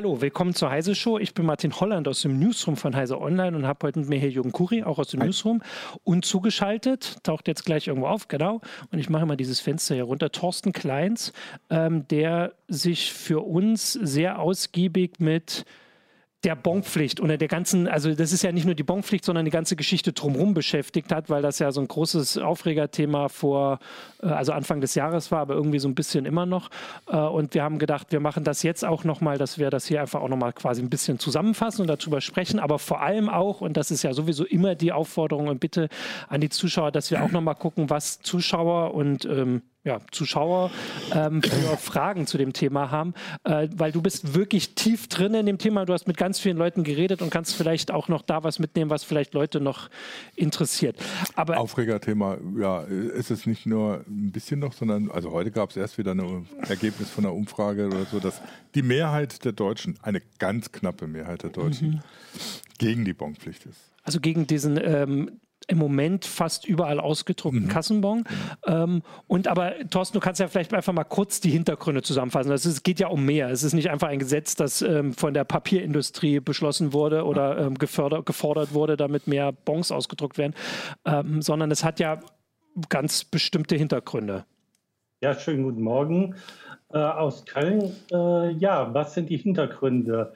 Hallo, willkommen zur Heise Show. Ich bin Martin Holland aus dem Newsroom von Heise Online und habe heute mit mir hier Jürgen Kuri, auch aus dem Hi. Newsroom. Und zugeschaltet, taucht jetzt gleich irgendwo auf, genau. Und ich mache mal dieses Fenster hier runter. Thorsten Kleins, ähm, der sich für uns sehr ausgiebig mit der Bonpflicht oder der ganzen, also das ist ja nicht nur die Bonpflicht, sondern die ganze Geschichte drumherum beschäftigt hat, weil das ja so ein großes Aufregerthema vor, äh, also Anfang des Jahres war, aber irgendwie so ein bisschen immer noch. Äh, und wir haben gedacht, wir machen das jetzt auch nochmal, dass wir das hier einfach auch nochmal quasi ein bisschen zusammenfassen und darüber sprechen, aber vor allem auch, und das ist ja sowieso immer die Aufforderung und Bitte an die Zuschauer, dass wir auch nochmal gucken, was Zuschauer und ähm, ja, Zuschauer ähm, für Fragen zu dem Thema haben, äh, weil du bist wirklich tief drin in dem Thema. Du hast mit ganz vielen Leuten geredet und kannst vielleicht auch noch da was mitnehmen, was vielleicht Leute noch interessiert. Aber Aufregerthema, ja, ist es nicht nur ein bisschen noch, sondern also heute gab es erst wieder ein Ergebnis von einer Umfrage oder so, dass die Mehrheit der Deutschen, eine ganz knappe Mehrheit der Deutschen, mhm. gegen die Bonpflicht ist. Also gegen diesen ähm, im Moment fast überall ausgedruckten mhm. Kassenbon. Ähm, und aber, Thorsten, du kannst ja vielleicht einfach mal kurz die Hintergründe zusammenfassen. Also, es geht ja um mehr. Es ist nicht einfach ein Gesetz, das ähm, von der Papierindustrie beschlossen wurde oder ähm, gefördert, gefordert wurde, damit mehr Bons ausgedruckt werden, ähm, sondern es hat ja ganz bestimmte Hintergründe. Ja, schönen guten Morgen äh, aus Köln. Äh, ja, was sind die Hintergründe?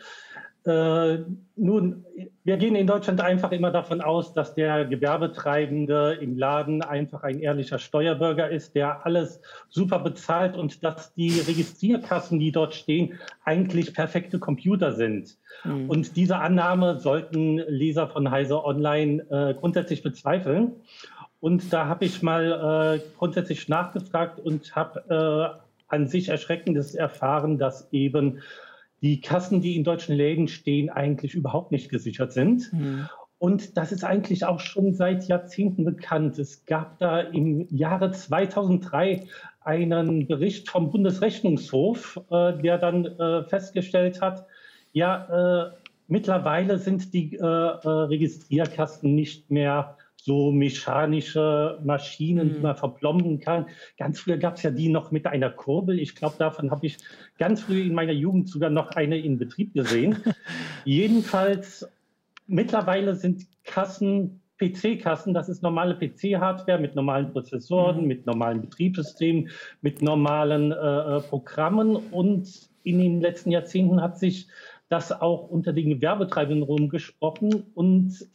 Äh, nun, wir gehen in Deutschland einfach immer davon aus, dass der Gewerbetreibende im Laden einfach ein ehrlicher Steuerbürger ist, der alles super bezahlt und dass die Registrierkassen, die dort stehen, eigentlich perfekte Computer sind. Mhm. Und diese Annahme sollten Leser von Heise Online äh, grundsätzlich bezweifeln. Und da habe ich mal äh, grundsätzlich nachgefragt und habe äh, an sich Erschreckendes erfahren, dass eben die Kassen, die in deutschen Läden stehen, eigentlich überhaupt nicht gesichert sind. Mhm. Und das ist eigentlich auch schon seit Jahrzehnten bekannt. Es gab da im Jahre 2003 einen Bericht vom Bundesrechnungshof, äh, der dann äh, festgestellt hat, ja, äh, mittlerweile sind die äh, äh, Registrierkassen nicht mehr so mechanische Maschinen, mhm. die man verplomben kann. Ganz früher gab es ja die noch mit einer Kurbel. Ich glaube, davon habe ich ganz früh in meiner Jugend sogar noch eine in Betrieb gesehen. Jedenfalls, mittlerweile sind Kassen PC-Kassen, das ist normale PC-Hardware mit normalen Prozessoren, mhm. mit normalen Betriebssystemen, mit normalen äh, äh, Programmen. Und in den letzten Jahrzehnten hat sich das auch unter den Gewerbetreibenden rumgesprochen. Und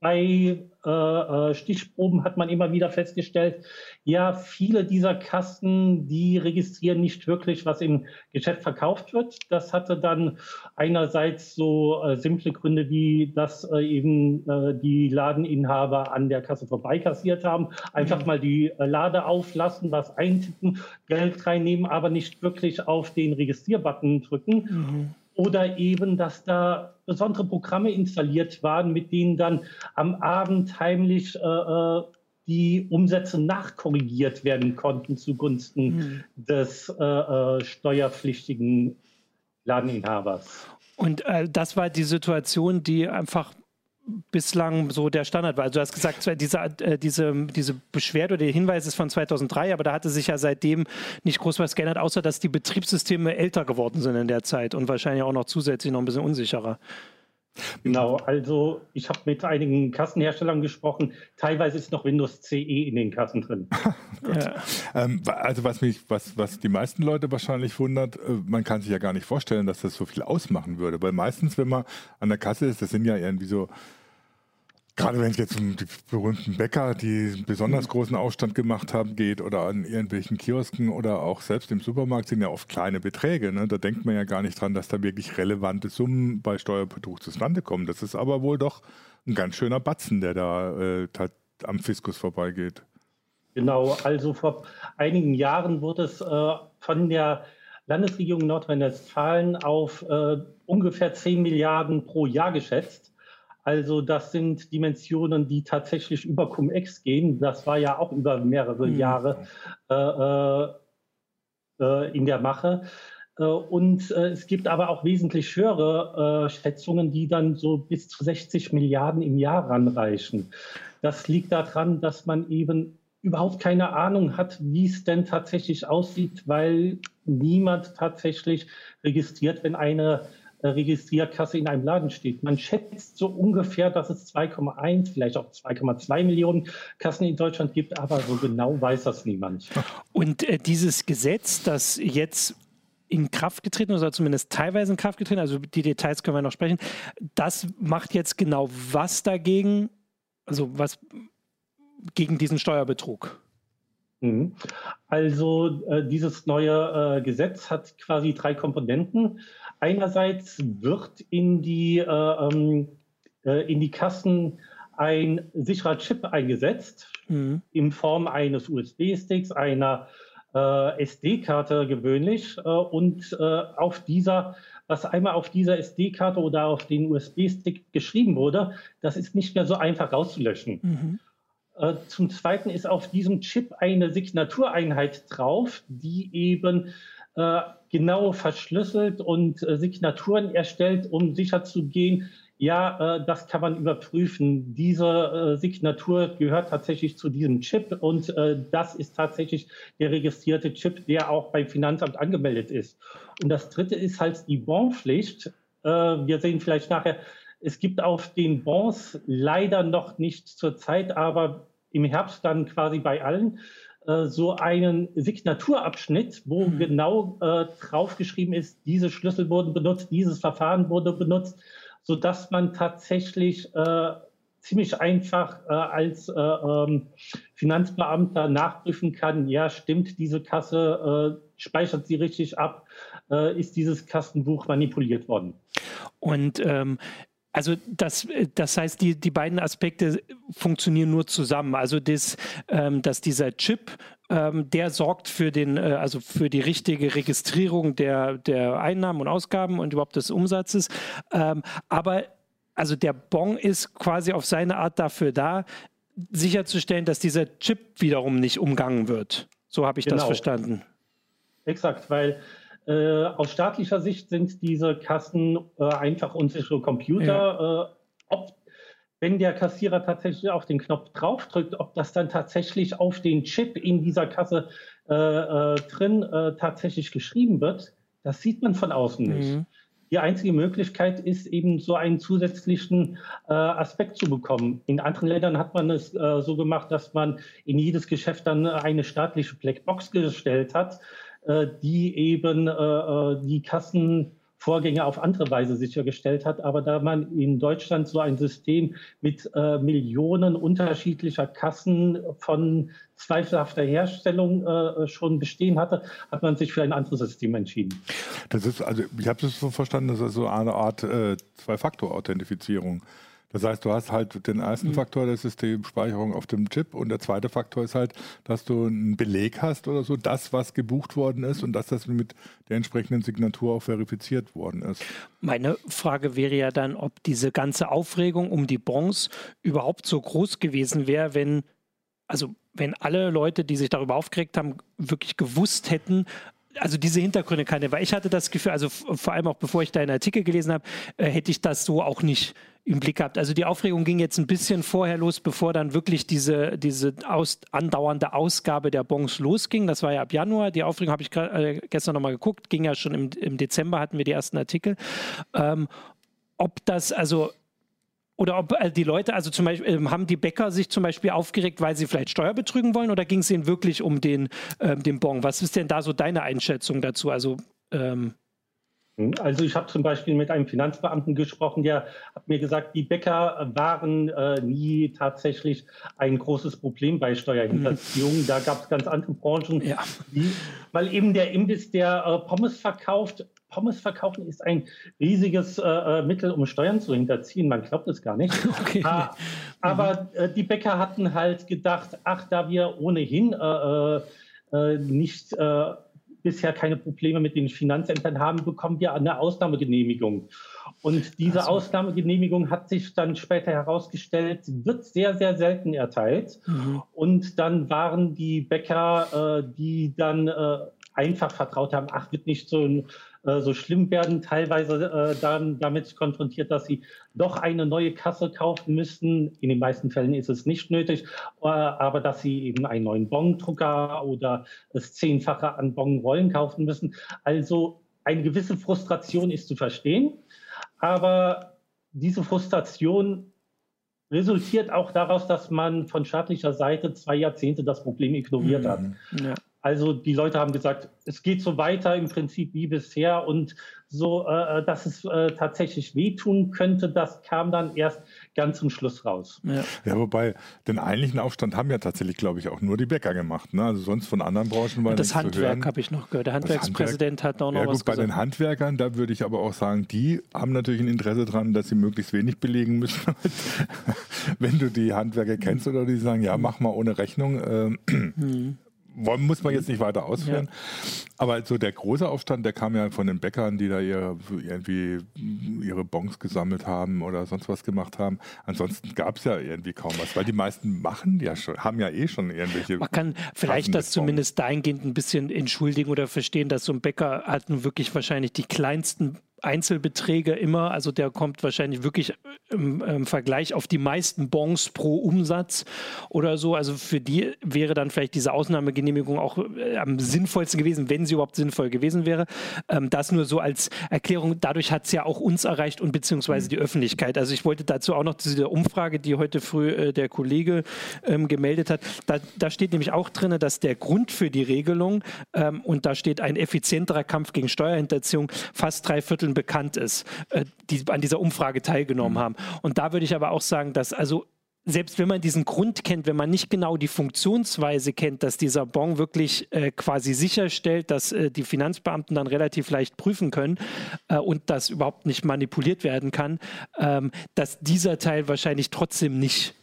bei äh, äh, Stichproben hat man immer wieder festgestellt, ja, viele dieser Kasten, die registrieren nicht wirklich, was im Geschäft verkauft wird. Das hatte dann einerseits so äh, simple Gründe, wie dass äh, eben äh, die Ladeninhaber an der Kasse vorbeikassiert haben, einfach mhm. mal die äh, Lade auflassen, was eintippen, Geld reinnehmen, aber nicht wirklich auf den Registrierbutton drücken. Mhm oder eben, dass da besondere Programme installiert waren, mit denen dann am Abend heimlich äh, äh die Umsätze nachkorrigiert werden konnten zugunsten mhm. des äh, äh, steuerpflichtigen Ladeninhabers. Und äh, das war die Situation, die einfach bislang so der Standard war. Also du hast gesagt, diese, äh, diese, diese Beschwerde oder der Hinweis ist von 2003, aber da hatte sich ja seitdem nicht groß was geändert, außer dass die Betriebssysteme älter geworden sind in der Zeit und wahrscheinlich auch noch zusätzlich noch ein bisschen unsicherer. Genau, also ich habe mit einigen Kassenherstellern gesprochen. Teilweise ist noch Windows CE in den Kassen drin. ja. ähm, also was mich, was, was die meisten Leute wahrscheinlich wundert, äh, man kann sich ja gar nicht vorstellen, dass das so viel ausmachen würde. Weil meistens, wenn man an der Kasse ist, das sind ja irgendwie so Gerade wenn es jetzt um die berühmten Bäcker, die besonders großen Aufstand gemacht haben, geht oder an irgendwelchen Kiosken oder auch selbst im Supermarkt sind ja oft kleine Beträge. Ne? Da denkt man ja gar nicht dran, dass da wirklich relevante Summen bei Steuerbetrug zustande kommen. Das ist aber wohl doch ein ganz schöner Batzen, der da äh, am Fiskus vorbeigeht. Genau, also vor einigen Jahren wurde es äh, von der Landesregierung Nordrhein-Westfalen auf äh, ungefähr 10 Milliarden pro Jahr geschätzt. Also das sind Dimensionen, die tatsächlich über Cum-Ex gehen. Das war ja auch über mehrere mhm. Jahre äh, äh, äh, in der Mache. Äh, und äh, es gibt aber auch wesentlich höhere äh, Schätzungen, die dann so bis zu 60 Milliarden im Jahr ranreichen. Das liegt daran, dass man eben überhaupt keine Ahnung hat, wie es denn tatsächlich aussieht, weil niemand tatsächlich registriert, wenn eine Registrierkasse in einem Laden steht. Man schätzt so ungefähr, dass es 2,1, vielleicht auch 2,2 Millionen Kassen in Deutschland gibt, aber so genau weiß das niemand. Und äh, dieses Gesetz, das jetzt in Kraft getreten oder zumindest teilweise in Kraft getreten, also die Details können wir noch sprechen, das macht jetzt genau was dagegen, also was gegen diesen Steuerbetrug? Mhm. Also äh, dieses neue äh, Gesetz hat quasi drei Komponenten. Einerseits wird in die, äh, ähm, äh, in die Kassen ein sicherer Chip eingesetzt mhm. in Form eines USB-Sticks, einer äh, SD-Karte gewöhnlich äh, und auf dieser was einmal auf dieser SD-Karte oder auf den USB-Stick geschrieben wurde, das ist nicht mehr so einfach rauszulöschen. Mhm. Äh, zum Zweiten ist auf diesem Chip eine Signatureinheit drauf, die eben äh, genau verschlüsselt und äh, Signaturen erstellt, um sicherzugehen, ja, das kann man überprüfen. Diese Signatur gehört tatsächlich zu diesem Chip und das ist tatsächlich der registrierte Chip, der auch beim Finanzamt angemeldet ist. Und das Dritte ist halt die Bonpflicht. wir sehen vielleicht nachher, es gibt auf den Bonds leider noch nicht zur Zeit, aber im Herbst dann quasi bei allen äh, so einen Signaturabschnitt, wo mhm. genau äh, draufgeschrieben ist, diese Schlüssel wurden benutzt, dieses Verfahren wurde benutzt, sodass man tatsächlich äh, ziemlich einfach äh, als äh, ähm, Finanzbeamter nachprüfen kann, ja, stimmt diese Kasse, äh, speichert sie richtig ab, äh, ist dieses Kassenbuch manipuliert worden. Und ähm, also das, das heißt, die, die beiden Aspekte funktionieren nur zusammen. Also das, ähm, dass dieser Chip, ähm, der sorgt für den, äh, also für die richtige Registrierung der, der Einnahmen und Ausgaben und überhaupt des Umsatzes. Ähm, aber also der Bon ist quasi auf seine Art dafür da, sicherzustellen, dass dieser Chip wiederum nicht umgangen wird. So habe ich genau. das verstanden. Exakt, weil äh, aus staatlicher Sicht sind diese Kassen äh, einfach unsichere Computer. Ja. Äh, ob, wenn der Kassierer tatsächlich auf den Knopf draufdrückt, ob das dann tatsächlich auf den Chip in dieser Kasse äh, drin tatsächlich geschrieben wird, das sieht man von außen nicht. Mhm. Die einzige Möglichkeit ist eben so einen zusätzlichen äh, Aspekt zu bekommen. In anderen Ländern hat man es äh, so gemacht, dass man in jedes Geschäft dann eine staatliche Blackbox gestellt hat, die eben äh, äh, die Kassenvorgänge auf andere Weise sichergestellt hat. Aber da man in Deutschland so ein System mit Millionen unterschiedlicher Kassen von zweifelhafter Herstellung schon bestehen hatte, hat man sich für ein anderes System entschieden. Das ist, also ich habe es so verstanden, das ist so eine Art äh, Zwei-Faktor-Authentifizierung. Das heißt, du hast halt den ersten mhm. Faktor der Systemspeicherung auf dem Chip und der zweite Faktor ist halt, dass du einen Beleg hast oder so, das, was gebucht worden ist und dass das mit der entsprechenden Signatur auch verifiziert worden ist. Meine Frage wäre ja dann, ob diese ganze Aufregung um die Bons überhaupt so groß gewesen wäre, wenn, also wenn alle Leute, die sich darüber aufgeregt haben, wirklich gewusst hätten, also diese Hintergründe keine, weil ich hatte das Gefühl, also vor allem auch bevor ich deinen Artikel gelesen habe, äh, hätte ich das so auch nicht im Blick gehabt. Also die Aufregung ging jetzt ein bisschen vorher los, bevor dann wirklich diese, diese aus, andauernde Ausgabe der Bons losging. Das war ja ab Januar. Die Aufregung habe ich äh, gestern nochmal geguckt, ging ja schon im, im Dezember, hatten wir die ersten Artikel. Ähm, ob das, also oder ob äh, die Leute, also zum Beispiel, äh, haben die Bäcker sich zum Beispiel aufgeregt, weil sie vielleicht Steuer betrügen wollen oder ging es ihnen wirklich um den, äh, den Bon? Was ist denn da so deine Einschätzung dazu? Also ähm hm, also ich habe zum Beispiel mit einem Finanzbeamten gesprochen, der hat mir gesagt, die Bäcker waren äh, nie tatsächlich ein großes Problem bei Steuerhinterziehung. Mhm. Da gab es ganz andere Branchen, ja. die, weil eben der Imbiss, der äh, Pommes verkauft, Pommes verkaufen ist ein riesiges äh, äh, Mittel, um Steuern zu hinterziehen. Man glaubt es gar nicht. Okay. Ah, aber mhm. äh, die Bäcker hatten halt gedacht, ach, da wir ohnehin äh, äh nicht äh, bisher keine Probleme mit den Finanzämtern haben, bekommen wir eine Ausnahmegenehmigung. Und diese so. Ausnahmegenehmigung hat sich dann später herausgestellt, wird sehr, sehr selten erteilt. Mhm. Und dann waren die Bäcker, die dann einfach vertraut haben, ach, wird nicht so ein äh, so schlimm werden, teilweise äh, dann damit konfrontiert, dass sie doch eine neue Kasse kaufen müssen. In den meisten Fällen ist es nicht nötig, äh, aber dass sie eben einen neuen Bongdrucker oder das Zehnfache an Bonrollen kaufen müssen. Also eine gewisse Frustration ist zu verstehen, aber diese Frustration resultiert auch daraus, dass man von staatlicher Seite zwei Jahrzehnte das Problem ignoriert mhm. hat. Ja. Also die Leute haben gesagt, es geht so weiter im Prinzip wie bisher und so, äh, dass es äh, tatsächlich wehtun könnte, das kam dann erst ganz zum Schluss raus. Ja. ja, wobei den eigentlichen Aufstand haben ja tatsächlich, glaube ich, auch nur die Bäcker gemacht. Ne? Also sonst von anderen Branchen war Das Handwerk habe ich noch gehört. Der Handwerkspräsident Handwerk, hat auch noch ja, was gut, gesagt. Bei den Handwerkern, da würde ich aber auch sagen, die haben natürlich ein Interesse daran, dass sie möglichst wenig belegen müssen. Wenn du die Handwerker kennst oder die sagen, ja, mach mal ohne Rechnung. Äh, mhm muss man jetzt nicht weiter ausführen. Ja. Aber so der große Aufstand, der kam ja von den Bäckern, die da ihre, irgendwie ihre Bons gesammelt haben oder sonst was gemacht haben. Ansonsten gab es ja irgendwie kaum was, weil die meisten machen ja schon, haben ja eh schon irgendwelche. Man kann vielleicht das zumindest dahingehend ein bisschen entschuldigen oder verstehen, dass so ein Bäcker hat nun wirklich wahrscheinlich die kleinsten Einzelbeträge immer, also der kommt wahrscheinlich wirklich im, im, Vergleich auf die meisten Bons pro Umsatz oder so. Also für die wäre dann vielleicht diese Ausnahmegenehmigung auch äh, am sinnvollsten gewesen, wenn sie überhaupt sinnvoll gewesen wäre. Ähm, das nur so als Erklärung. Dadurch hat es ja auch uns erreicht und beziehungsweise die Öffentlichkeit. Also ich wollte dazu auch noch diese Umfrage, die heute früh äh, der Kollege ähm, gemeldet hat. Da, da, steht nämlich auch drin, dass der Grund für die Regelung ähm, und da steht ein effizienterer Kampf gegen Steuerhinterziehung fast drei Viertel Vierteln bekannt ist, äh, die an dieser Umfrage teilgenommen mhm. haben. Und da würde ich aber auch sagen, dass also selbst wenn man diesen Grund kennt, wenn man nicht genau die Funktionsweise kennt, dass dieser Bon wirklich äh, quasi sicherstellt, dass äh, die Finanzbeamten dann relativ leicht prüfen können äh, und das überhaupt nicht manipuliert werden kann, ähm, dass dieser Teil wahrscheinlich trotzdem nicht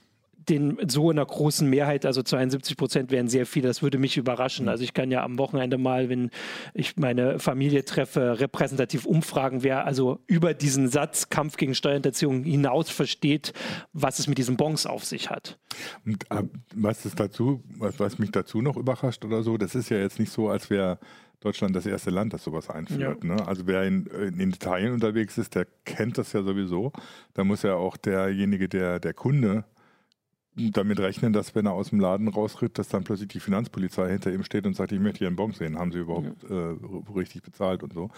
den so in einer großen Mehrheit, also 72 Prozent wären sehr viel, das würde mich überraschen. Mhm. Also ich kann ja am Wochenende mal, wenn ich meine Familie treffe, repräsentativ umfragen, wer also über diesen Satz Kampf gegen Steuerhinterziehung hinaus versteht, was es mit diesen Bons auf sich hat. Und, äh, was, ist dazu, was, was mich dazu noch überrascht oder so, das ist ja jetzt nicht so, als wäre Deutschland das erste Land, das sowas einführt. Ja. Ne? Also wer in, in, Italien unterwegs ist, der kennt das ja sowieso. Da muss ja auch derjenige, der der Kunde damit rechnen, dass wenn er aus dem Laden rausritt, dass dann plötzlich die Finanzpolizei hinter ihm steht und sagt, ich möchte hier einen Bon sehen, haben sie überhaupt ja. äh, richtig bezahlt und so.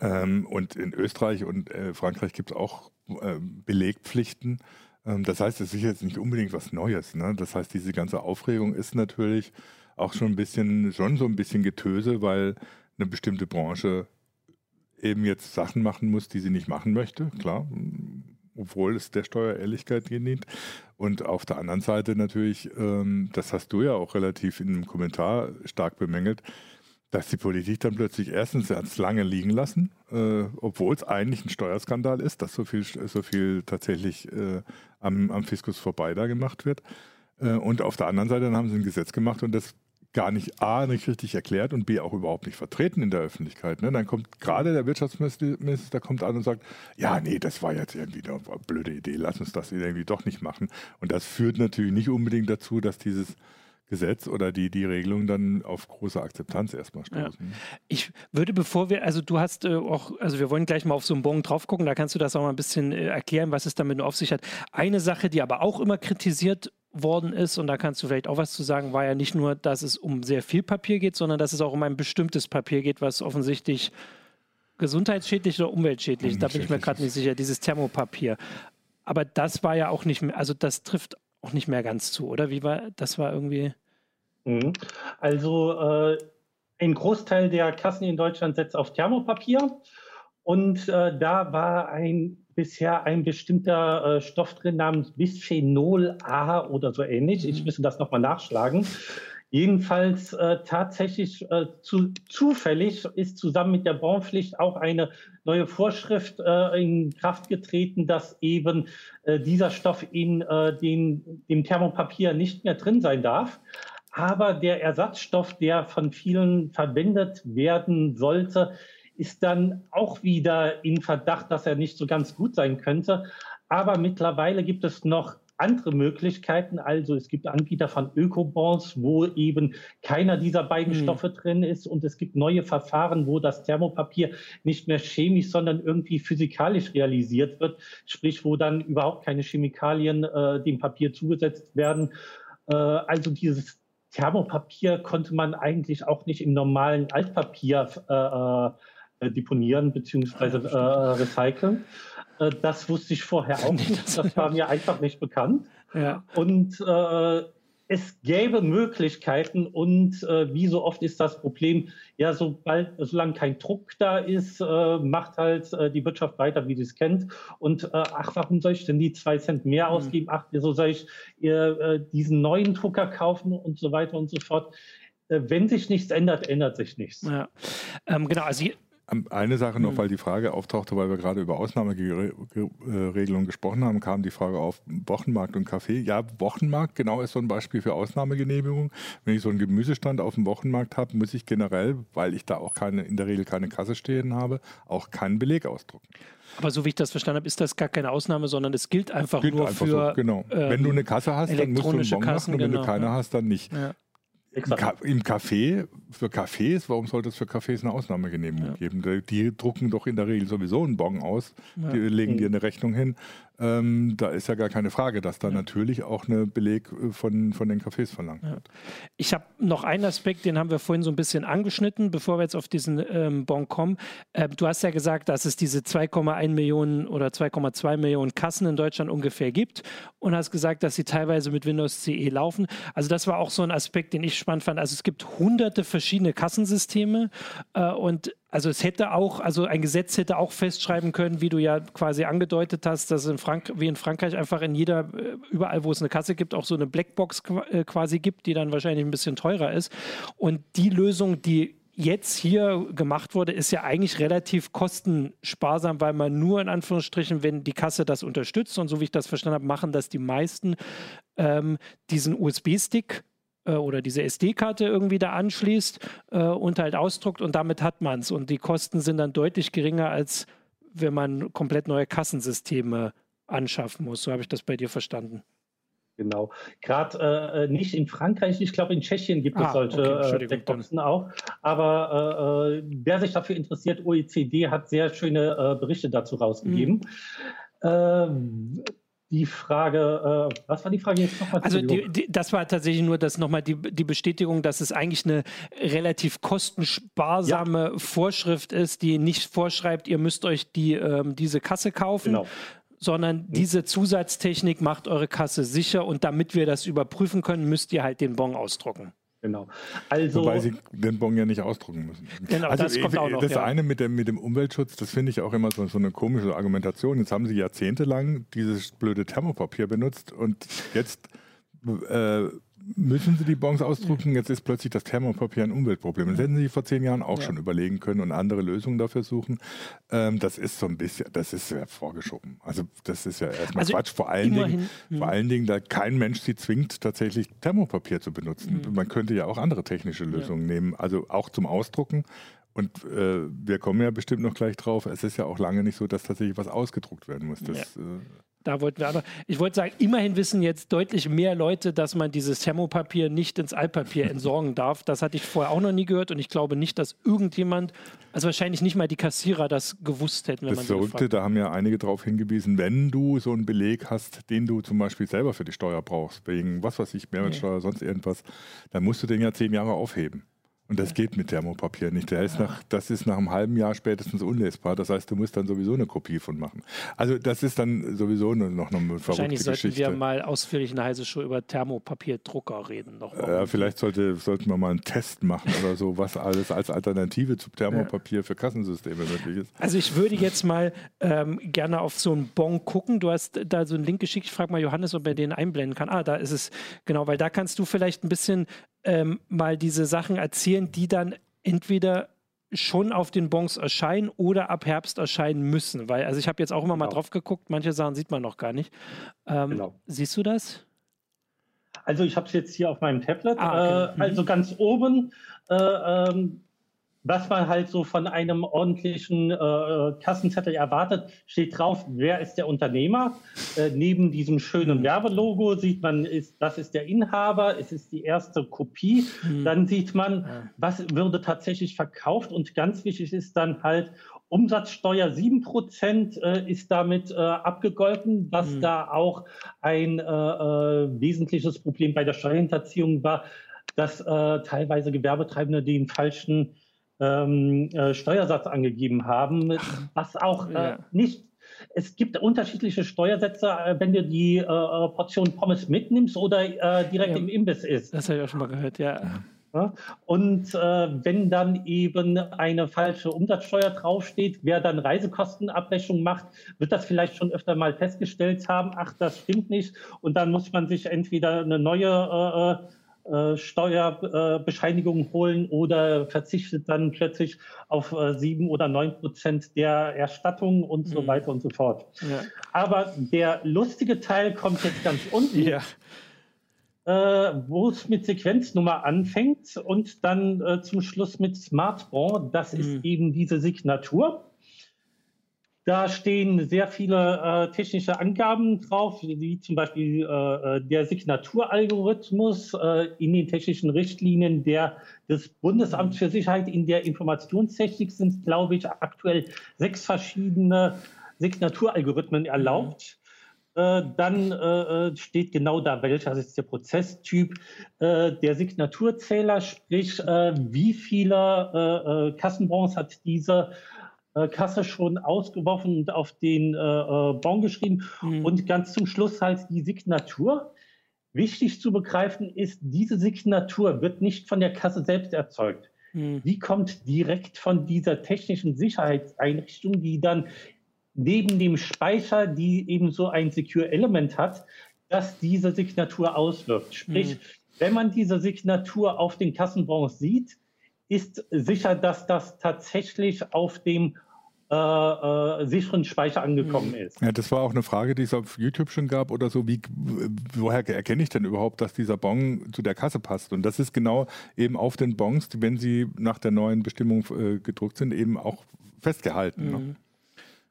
Ähm, und in Österreich und äh, Frankreich gibt es auch äh, Belegpflichten. Ähm, das heißt, es ist jetzt nicht unbedingt was Neues. Ne? Das heißt, diese ganze Aufregung ist natürlich auch schon ein bisschen, schon so ein bisschen Getöse, weil eine bestimmte Branche eben jetzt Sachen machen muss, die sie nicht machen möchte. Klar, obwohl es der Steuerehrlichkeit dient. Und auf der anderen Seite natürlich, ähm, das hast du ja auch relativ in einem Kommentar stark bemängelt, dass die Politik dann plötzlich erstens ganz lange liegen lassen, äh, obwohl es eigentlich ein Steuerskandal ist, dass so viel, so viel tatsächlich äh, am, am Fiskus vorbei da gemacht wird. Äh, und auf der anderen Seite dann haben sie ein Gesetz gemacht und das gar nicht A, nicht richtig erklärt und B, auch überhaupt nicht vertreten in der Öffentlichkeit. Ne? Dann kommt gerade der Wirtschaftsminister kommt an und sagt, ja, nee, das war jetzt irgendwie eine blöde Idee, lass uns das irgendwie doch nicht machen. Und das führt natürlich nicht unbedingt dazu, dass dieses Gesetz oder die, die Regelung dann auf große Akzeptanz erstmal stoßen. Ja. Ich würde, bevor wir, also du hast äh, auch, also wir wollen gleich mal auf so einen Bon drauf gucken, da kannst du das auch mal ein bisschen äh, erklären, was es damit auf sich hat. Eine Sache, die aber auch immer kritisiert worden ist, und da kannst du vielleicht auch was zu sagen, war ja nicht nur, dass es um sehr viel Papier geht, sondern dass es auch um ein bestimmtes Papier geht, was offensichtlich gesundheitsschädlich oder umweltschädlich ist. Da bin ich mir gerade nicht sicher, dieses Thermopapier. Aber das war ja auch nicht mehr, also das trifft auch nicht mehr ganz zu, oder? Wie war, das war irgendwie. Mhm. Also äh, ein Großteil der Kassen in Deutschland setzt auf Thermopapier. Und äh, da war ein bisher ein bestimmter äh, Stoff drin namens Bisphenol A oder so ähnlich. Mhm. Ich müsste das nochmal nachschlagen. Jedenfalls äh, tatsächlich äh, zu, zufällig ist zusammen mit der Bonpflicht auch eine neue Vorschrift äh, in Kraft getreten, dass eben äh, dieser Stoff in äh, den, dem Thermopapier nicht mehr drin sein darf. Aber der Ersatzstoff, der von vielen verwendet werden sollte, ist dann auch wieder in Verdacht, dass er nicht so ganz gut sein könnte. Aber mittlerweile gibt es noch andere Möglichkeiten. Also es gibt Anbieter von Ökobonds, wo eben keiner dieser beiden mhm. Stoffe drin ist. Und es gibt neue Verfahren, wo das Thermopapier nicht mehr chemisch, sondern irgendwie physikalisch realisiert wird. Sprich, wo dann überhaupt keine Chemikalien äh, dem Papier zugesetzt werden. Äh, also dieses Thermopapier konnte man eigentlich auch nicht im normalen Altpapier äh, äh deponieren bzw. Äh, recyceln. Äh, das wusste ich vorher auch nicht. Das war mir einfach nicht bekannt. Ja. Und äh, es gäbe Möglichkeiten und äh, wie so oft ist das Problem, ja, sobald, solange kein Druck da ist, äh, macht halt äh, die Wirtschaft weiter, wie sie es kennt. Und äh, ach, warum soll ich denn die zwei Cent mehr hm. ausgeben? Ach, wieso soll ich äh, diesen neuen Drucker kaufen und so weiter und so fort? Wenn sich nichts ändert, ändert sich nichts. Ja, ähm, genau. Also eine Sache noch, hm. weil die Frage auftauchte, weil wir gerade über Ausnahmeregelungen gesprochen haben, kam die Frage auf Wochenmarkt und Kaffee. Ja, Wochenmarkt genau ist so ein Beispiel für Ausnahmegenehmigung. Wenn ich so einen Gemüsestand auf dem Wochenmarkt habe, muss ich generell, weil ich da auch keine, in der Regel keine Kasse stehen habe, auch keinen Beleg ausdrucken. Aber so wie ich das verstanden habe, ist das gar keine Ausnahme, sondern es gilt einfach gilt nur einfach für. So, genau. Ähm, wenn du eine Kasse hast, dann musst du einen Bon Kassen, machen und wenn genau, du keine ja. hast, dann nicht. Ja. Im Café, für Cafés, warum sollte es für Cafés eine Ausnahmegenehmigung ja. geben? Die drucken doch in der Regel sowieso einen Bon aus, ja. die legen mhm. dir eine Rechnung hin ähm, da ist ja gar keine Frage, dass da ja. natürlich auch ein Beleg äh, von, von den Cafés verlangt ja. wird. Ich habe noch einen Aspekt, den haben wir vorhin so ein bisschen angeschnitten, bevor wir jetzt auf diesen ähm, Bon kommen. Äh, du hast ja gesagt, dass es diese 2,1 Millionen oder 2,2 Millionen Kassen in Deutschland ungefähr gibt und hast gesagt, dass sie teilweise mit Windows CE laufen. Also das war auch so ein Aspekt, den ich spannend fand. Also es gibt hunderte verschiedene Kassensysteme äh, und also es hätte auch, also ein Gesetz hätte auch festschreiben können, wie du ja quasi angedeutet hast, dass in Frank wie in Frankreich einfach in jeder, äh, überall wo es eine Kasse gibt, auch so eine Blackbox äh, quasi gibt, die dann wahrscheinlich ein bisschen teurer ist. Und die Lösung, die jetzt hier gemacht wurde, ist ja eigentlich relativ kostensparsam, weil man nur in Anführungsstrichen, wenn die Kasse das unterstützt und so wie ich das verstanden habe, machen das die meisten, ähm, diesen USB-Stick oder diese SD-Karte irgendwie da anschließt äh, und halt ausdruckt und damit hat man es. Und die Kosten sind dann deutlich geringer, als wenn man komplett neue Kassensysteme anschaffen muss. So habe ich das bei dir verstanden. Genau. Gerade äh, äh nicht in Frankreich, ich glaube in Tschechien gibt ah, es solche okay. Auch. Aber äh, wer sich dafür interessiert, OECD hat sehr schöne Berichte dazu rausgegeben. Mhm die Frage, äh, was war die Frage jetzt nochmal? Also die, die, das war tatsächlich nur das nochmal die, die Bestätigung, dass es eigentlich eine relativ kostensparsame ja. Vorschrift ist, die nicht vorschreibt, ihr müsst euch die, ähm, diese Kasse kaufen, genau. sondern mhm. diese Zusatztechnik macht eure Kasse sicher und damit wir das überprüfen können, müsst ihr halt den Bon ausdrucken. Genau. Also, Wobei sie den Bon ja nicht ausdrucken müssen. Genau, also das kommt auch noch. Das ja. eine mit dem, mit dem Umweltschutz, das finde ich auch immer so, so, eine komische Argumentation. Jetzt haben sie jahrzehntelang dieses blöde Thermopapier benutzt und jetzt äh, müssen sie die Bons ausdrucken. Jetzt ist plötzlich das Thermopapier ein Umweltproblem. Das hätten sie vor zehn Jahren auch ja. schon überlegen können und andere Lösungen dafür suchen. Ähm, das ist so ein bisschen, das ist ja vorgeschoben. Also das ist ja erstmal also Quatsch. Vor allen, Dingen, hm. vor allen Dingen, da kein Mensch sie zwingt, tatsächlich Thermopapier zu benutzen. Hm. Man könnte ja auch andere technische Lösungen ja. nehmen, also auch zum Ausdrucken. Und äh, wir kommen ja bestimmt noch gleich drauf. Es ist ja auch lange nicht so, dass tatsächlich was ausgedruckt werden muss. Das, ja. äh, da wollten wir aber, ich wollte sagen, immerhin wissen jetzt deutlich mehr Leute, dass man dieses Thermopapier nicht ins Altpapier entsorgen darf. Das hatte ich vorher auch noch nie gehört und ich glaube nicht, dass irgendjemand, also wahrscheinlich nicht mal die Kassierer das gewusst hätten. Wenn das man Verrückte, da haben ja einige darauf hingewiesen, wenn du so einen Beleg hast, den du zum Beispiel selber für die Steuer brauchst, wegen was weiß ich, Mehrwertsteuer, sonst irgendwas, dann musst du den ja zehn Jahre aufheben. Und das geht mit Thermopapier nicht. Der ist nach, das ist nach einem halben Jahr spätestens unlesbar. Das heißt, du musst dann sowieso eine Kopie von machen. Also das ist dann sowieso noch eine verrückte Wahrscheinlich sollten Geschichte. wir mal ausführlich in der Heise Show über Thermopapierdrucker reden. Noch äh, vielleicht sollte, sollten wir mal einen Test machen oder so, was alles als Alternative zu Thermopapier ja. für Kassensysteme möglich ist. Also ich würde jetzt mal ähm, gerne auf so einen Bon gucken. Du hast da so einen Link geschickt. Ich frage mal Johannes, ob er den einblenden kann. Ah, da ist es. Genau, weil da kannst du vielleicht ein bisschen ähm, mal diese Sachen erzählen, die dann entweder schon auf den Bons erscheinen oder ab Herbst erscheinen müssen. Weil, also ich habe jetzt auch immer genau. mal drauf geguckt, manche Sachen sieht man noch gar nicht. Ähm, genau. Siehst du das? Also ich habe es jetzt hier auf meinem Tablet. Ah, okay. äh, mhm. Also ganz oben äh, ähm, was man halt so von einem ordentlichen äh, Kassenzettel erwartet, steht drauf, wer ist der Unternehmer. Äh, neben diesem schönen Werbelogo sieht man, ist, das ist der Inhaber, es ist die erste Kopie. Mhm. Dann sieht man, was würde tatsächlich verkauft. Und ganz wichtig ist dann halt, Umsatzsteuer 7% äh, ist damit äh, abgegolten, was mhm. da auch ein äh, äh, wesentliches Problem bei der Steuerhinterziehung war, dass äh, teilweise Gewerbetreibende den falschen ähm, äh, Steuersatz angegeben haben, was auch ja. nicht es gibt unterschiedliche Steuersätze, wenn du die äh, Portion Pommes mitnimmst oder äh, direkt ja, im Imbiss ist. Das habe ich auch schon mal gehört, ja. Und äh, wenn dann eben eine falsche Umsatzsteuer draufsteht, wer dann Reisekostenabrechnung macht, wird das vielleicht schon öfter mal festgestellt haben, ach, das stimmt nicht. Und dann muss man sich entweder eine neue äh, äh, Steuerbescheinigung holen oder verzichtet dann plötzlich auf äh, sieben oder neun Prozent der Erstattung und so mhm. weiter und so fort. Ja. Aber der lustige Teil kommt jetzt ganz unten. Ja äh, wo es mit Sequenznummer anfängt und dann äh, zum Schluss mit Smartbond. Das mhm. ist eben diese Signatur. Da stehen sehr viele äh, technische Angaben drauf, wie zum Beispiel äh, äh der Signaturalgorithmus äh, in den technischen Richtlinien der, des Bundesamts für Sicherheit in der Informationstechnik sind, glaube ich, aktuell sechs verschiedene Signaturalgorithmen erlaubt. Äh, dann äh, steht genau da, welcher ist der Prozesstyp, der Signaturzähler, sprich, wie viele Kassenbons hat diese Kasse schon ausgeworfen und auf den Bon geschrieben mhm. und ganz zum Schluss halt die Signatur. Wichtig zu begreifen ist, diese Signatur wird nicht von der Kasse selbst erzeugt. Mhm. Die kommt direkt von dieser technischen Sicherheitseinrichtung, die dann neben dem Speicher, die eben so ein Secure Element hat, das diese Signatur auswirkt. Sprich, mhm. wenn man diese Signatur auf den Kassenbons sieht, ist sicher, dass das tatsächlich auf dem äh, äh, sicheren Speicher angekommen mhm. ist. Ja, das war auch eine Frage, die es auf YouTube schon gab oder so. Wie, woher erkenne ich denn überhaupt, dass dieser Bon zu der Kasse passt? Und das ist genau eben auf den Bons, wenn sie nach der neuen Bestimmung äh, gedruckt sind, eben auch festgehalten. Ne? Mhm. Ne?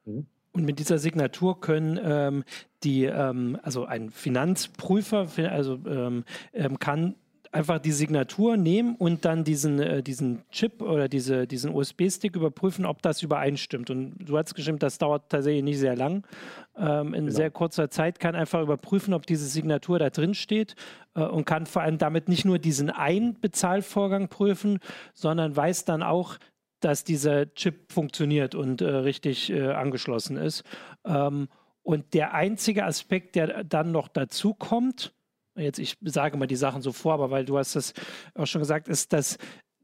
Mhm. Und mit dieser Signatur können ähm, die, ähm, also ein Finanzprüfer, also ähm, ähm kann einfach die Signatur nehmen und dann diesen, äh, diesen Chip oder diese, diesen USB-Stick überprüfen, ob das übereinstimmt. Und du hast geschrieben, das dauert tatsächlich nicht sehr lang. Ähm, in genau. sehr kurzer Zeit kann einfach überprüfen, ob diese Signatur da drin steht äh, und kann vor allem damit nicht nur diesen einen Bezahlvorgang prüfen, sondern weiß dann auch, dass dieser Chip funktioniert und äh, richtig äh, angeschlossen ist. Ähm, und der einzige Aspekt, der dann noch dazu kommt, jetzt ich sage mal die Sachen so vor, aber weil du hast das auch schon gesagt, ist, dass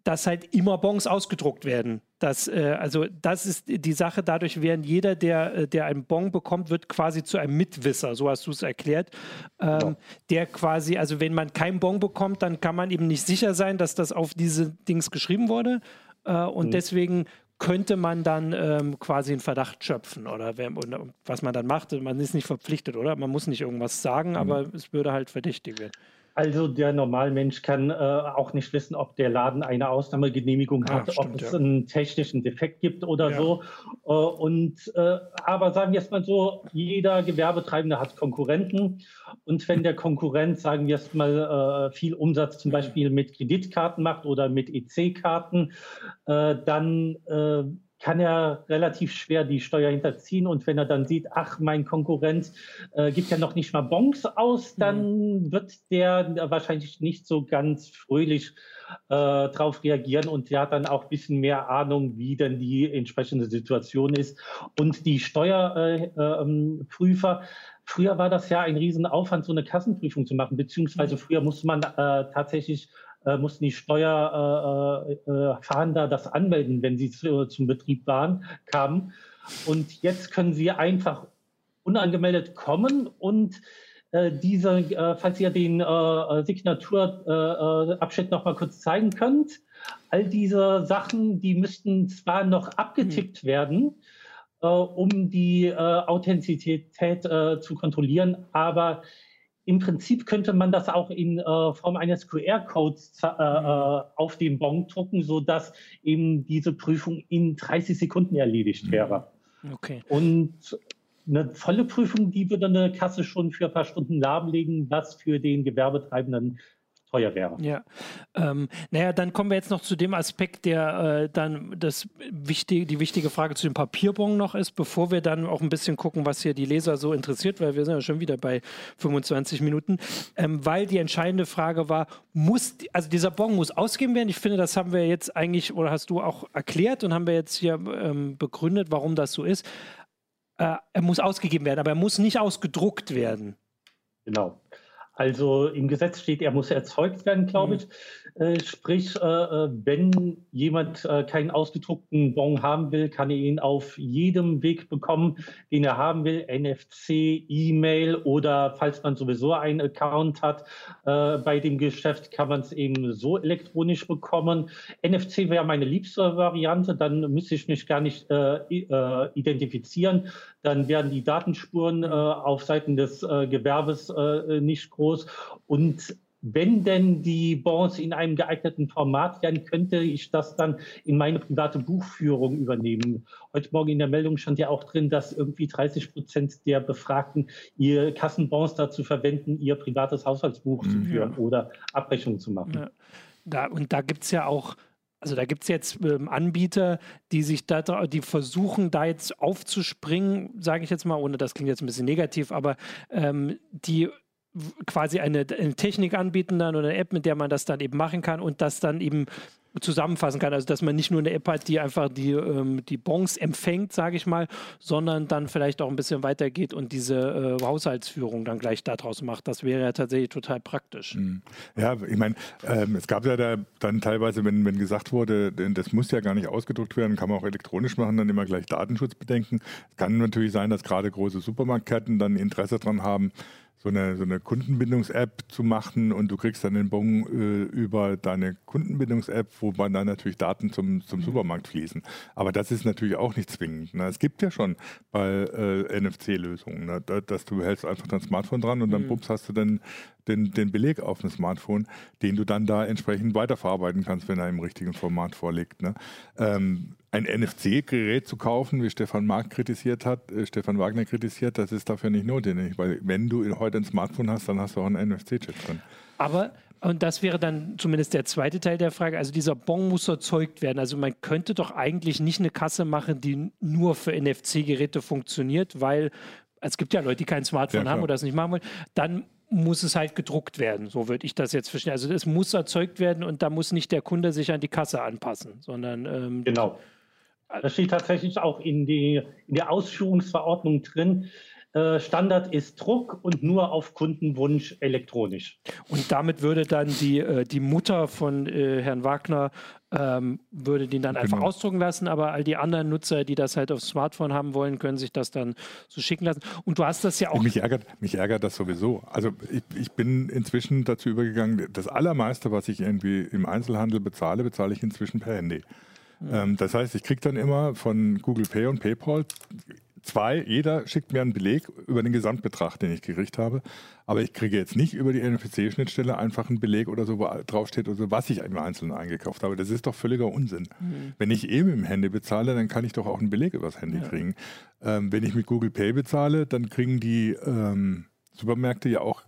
dass halt immer Bons ausgedruckt werden. Das, äh, also das ist die Sache. Dadurch werden jeder, der, äh, der einen Bon bekommt, wird quasi zu einem Mitwisser. So hast du es erklärt. Ähm, ja. Der quasi, also wenn man keinen Bon bekommt, dann kann man eben nicht sicher sein, dass das auf diese Dings geschrieben wurde. Äh, und mhm. deswegen könnte man dann ähm, quasi einen Verdacht schöpfen oder wer, und, was man dann macht. Man ist nicht verpflichtet, oder? Man muss nicht irgendwas sagen, mhm. aber es würde halt verdächtig werden. Also der Normalmensch kann äh, auch nicht wissen, ob der Laden eine Ausnahmegenehmigung ah, hat, ah, stimmt, ob es ja. einen technischen Defekt gibt oder ja. so. Äh, und äh, aber sagen wir es mal so: Jeder Gewerbetreibende hat Konkurrenten und wenn der Konkurrent, sagen wir es mal, äh, viel Umsatz zum Beispiel mit Kreditkarten macht oder mit EC-Karten, äh, dann äh, kann er relativ schwer die Steuer hinterziehen. Und wenn er dann sieht, ach, mein Konkurrent äh, gibt ja noch nicht mal Bons aus, dann mhm. wird der wahrscheinlich nicht so ganz fröhlich äh, darauf reagieren und der hat dann auch ein bisschen mehr Ahnung, wie denn die entsprechende Situation ist. Und die Steuerprüfer, äh, früher war das ja ein Riesenaufwand, so eine Kassenprüfung zu machen, beziehungsweise mhm. früher musste man äh, tatsächlich äh, mussten die Steuerfahnder äh, äh, das anmelden, wenn sie zu, zum Betrieb waren, kamen. Und jetzt können sie einfach unangemeldet kommen und äh, diese, äh, falls ihr den äh, Signaturabschnitt noch mal kurz zeigen könnt, all diese Sachen, die müssten zwar noch abgetickt mhm. werden, um die Authentizität zu kontrollieren, aber im Prinzip könnte man das auch in äh, Form eines QR-Codes äh, äh, auf den Bon drucken, sodass eben diese Prüfung in 30 Sekunden erledigt mhm. wäre. Okay. Und eine volle Prüfung, die würde eine Kasse schon für ein paar Stunden lahmlegen, was für den Gewerbetreibenden teuer wäre. Ja, ähm, naja, dann kommen wir jetzt noch zu dem Aspekt, der äh, dann das wichtige, die wichtige Frage zu dem Papierbon noch ist, bevor wir dann auch ein bisschen gucken, was hier die Leser so interessiert, weil wir sind ja schon wieder bei 25 Minuten, ähm, weil die entscheidende Frage war, muss, also dieser Bon muss ausgegeben werden. Ich finde, das haben wir jetzt eigentlich, oder hast du auch erklärt und haben wir jetzt hier ähm, begründet, warum das so ist. Äh, er muss ausgegeben werden, aber er muss nicht ausgedruckt werden. Genau. Also im Gesetz steht, er muss erzeugt werden, glaube mhm. ich. Äh, sprich, äh, äh, wenn jemand keinen ausgedruckten Bon haben will, kann er ihn auf jedem Weg bekommen, den er haben will. NFC, E-Mail oder falls man sowieso einen Account hat bei dem Geschäft, kann man es eben so elektronisch bekommen. NFC wäre meine liebste Variante, dann müsste ich mich gar nicht identifizieren. Dann werden die Datenspuren auf Seiten des Gewerbes nicht groß und wenn denn die Bonds in einem geeigneten Format wären, könnte ich das dann in meine private Buchführung übernehmen. Heute Morgen in der Meldung stand ja auch drin, dass irgendwie 30 Prozent der Befragten ihr Kassenbonds dazu verwenden, ihr privates Haushaltsbuch mhm. zu führen oder Abrechnungen zu machen. Ja. Da, und da gibt es ja auch also da gibt es jetzt ähm, Anbieter, die sich da, die versuchen, da jetzt aufzuspringen, sage ich jetzt mal, ohne das klingt jetzt ein bisschen negativ, aber ähm, die quasi eine, eine, Technik anbieten dann oder eine App, mit der man das dann eben machen kann und das dann eben zusammenfassen kann. Also dass man nicht nur eine App hat, die einfach die, ähm, die Bons empfängt, sage ich mal, sondern dann vielleicht auch ein bisschen weitergeht und diese äh, Haushaltsführung dann gleich daraus macht. Das wäre ja tatsächlich total praktisch. Mhm. Ja, ich meine, ähm, es gab ja da dann teilweise, wenn, wenn gesagt wurde, das muss ja gar nicht ausgedruckt werden, kann man auch elektronisch machen, dann immer gleich Datenschutzbedenken. Es kann natürlich sein, dass gerade große Supermarktketten dann Interesse daran haben, so eine, so eine Kundenbindungs-App zu machen und du kriegst dann den Bon äh, über deine Kundenbindungs-App, wo man dann natürlich Daten zum, zum mhm. Supermarkt fließen. Aber das ist natürlich auch nicht zwingend. Ne? Es gibt ja schon bei äh, NFC-Lösungen, ne? da, dass du hältst einfach dein Smartphone dran und dann mhm. bups, hast du dann den, den Beleg auf dem Smartphone, den du dann da entsprechend weiterverarbeiten kannst, wenn er im richtigen Format vorliegt. Ne? Ähm, ein NFC-Gerät zu kaufen, wie Stefan Mark kritisiert hat, äh, Stefan Wagner kritisiert, das ist dafür nicht notwendig, weil wenn du heute ein Smartphone hast, dann hast du auch einen NFC-Chip drin. Aber und das wäre dann zumindest der zweite Teil der Frage. Also dieser Bon muss erzeugt werden. Also man könnte doch eigentlich nicht eine Kasse machen, die nur für NFC-Geräte funktioniert, weil es gibt ja Leute, die kein Smartphone ja, haben oder das nicht machen wollen. Dann muss es halt gedruckt werden. So würde ich das jetzt verstehen. Also es muss erzeugt werden und da muss nicht der Kunde sich an die Kasse anpassen, sondern ähm, genau. Das steht tatsächlich auch in, die, in der Ausführungsverordnung drin. Äh, Standard ist Druck und nur auf Kundenwunsch elektronisch. Und damit würde dann die, äh, die Mutter von äh, Herrn Wagner ähm, würde den dann einfach genau. ausdrucken lassen, aber all die anderen Nutzer, die das halt aufs Smartphone haben wollen, können sich das dann so schicken lassen. Und du hast das ja auch. Mich ärgert, mich ärgert das sowieso. Also ich, ich bin inzwischen dazu übergegangen, das allermeiste, was ich irgendwie im Einzelhandel bezahle, bezahle ich inzwischen per Handy. Ähm, das heißt, ich kriege dann immer von Google Pay und PayPal zwei, jeder schickt mir einen Beleg über den Gesamtbetrag, den ich gekriegt habe. Aber ich kriege jetzt nicht über die NFC-Schnittstelle einfach einen Beleg oder so, wo draufsteht, oder so, was ich im Einzelnen eingekauft habe. Das ist doch völliger Unsinn. Mhm. Wenn ich eben im Handy bezahle, dann kann ich doch auch einen Beleg übers Handy ja. kriegen. Ähm, wenn ich mit Google Pay bezahle, dann kriegen die ähm, Supermärkte ja auch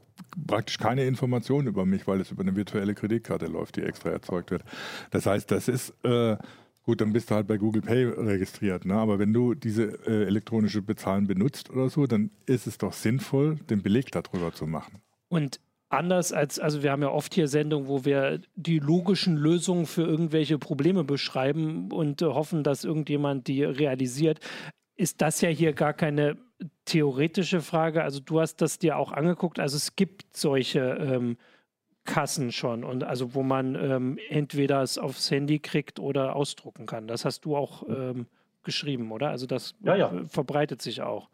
praktisch keine Informationen über mich, weil es über eine virtuelle Kreditkarte läuft, die extra erzeugt wird. Das heißt, das ist äh, Gut, dann bist du halt bei Google Pay registriert. Ne? Aber wenn du diese äh, elektronische Bezahlen benutzt oder so, dann ist es doch sinnvoll, den Beleg darüber zu machen. Und anders als, also wir haben ja oft hier Sendungen, wo wir die logischen Lösungen für irgendwelche Probleme beschreiben und äh, hoffen, dass irgendjemand die realisiert. Ist das ja hier gar keine theoretische Frage? Also du hast das dir auch angeguckt. Also es gibt solche ähm, Kassen schon und also wo man ähm, entweder es aufs Handy kriegt oder ausdrucken kann. Das hast du auch ähm, geschrieben, oder? Also das ja, ja. verbreitet sich auch.